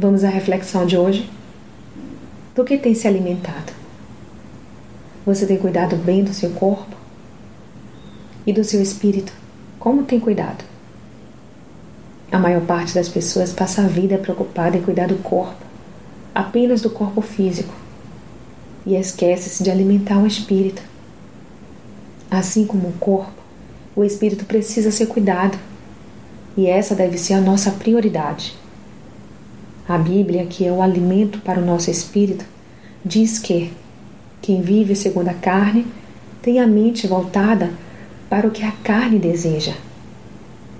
Vamos à reflexão de hoje? Do que tem se alimentado? Você tem cuidado bem do seu corpo? E do seu espírito? Como tem cuidado? A maior parte das pessoas passa a vida preocupada em cuidar do corpo, apenas do corpo físico, e esquece-se de alimentar o espírito. Assim como o corpo, o espírito precisa ser cuidado, e essa deve ser a nossa prioridade. A Bíblia, que é o alimento para o nosso espírito, diz que quem vive segundo a carne tem a mente voltada para o que a carne deseja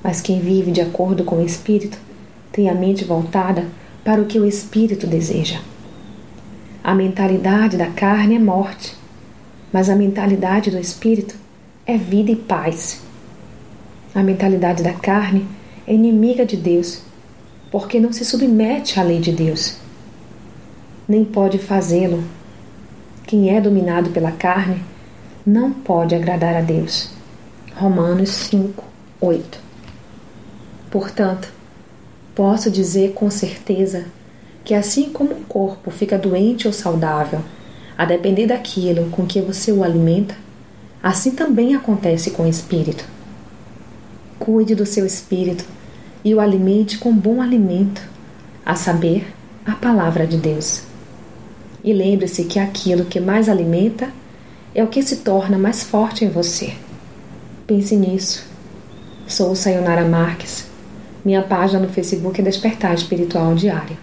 mas quem vive de acordo com o Espírito tem a mente voltada para o que o Espírito deseja. A mentalidade da carne é morte, mas a mentalidade do Espírito é vida e paz. A mentalidade da carne é inimiga de Deus, porque não se submete à lei de Deus. Nem pode fazê-lo. Quem é dominado pela carne não pode agradar a Deus. Romanos 5, 8. Portanto, posso dizer com certeza que assim como o corpo fica doente ou saudável, a depender daquilo com que você o alimenta, assim também acontece com o espírito. Cuide do seu espírito e o alimente com bom alimento, a saber, a palavra de Deus. E lembre-se que aquilo que mais alimenta é o que se torna mais forte em você. Pense nisso. Sou Sayonara Marques minha página no Facebook é Despertar Espiritual Diário.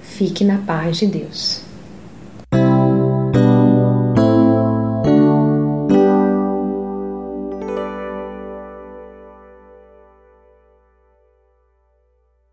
Fique na paz de Deus.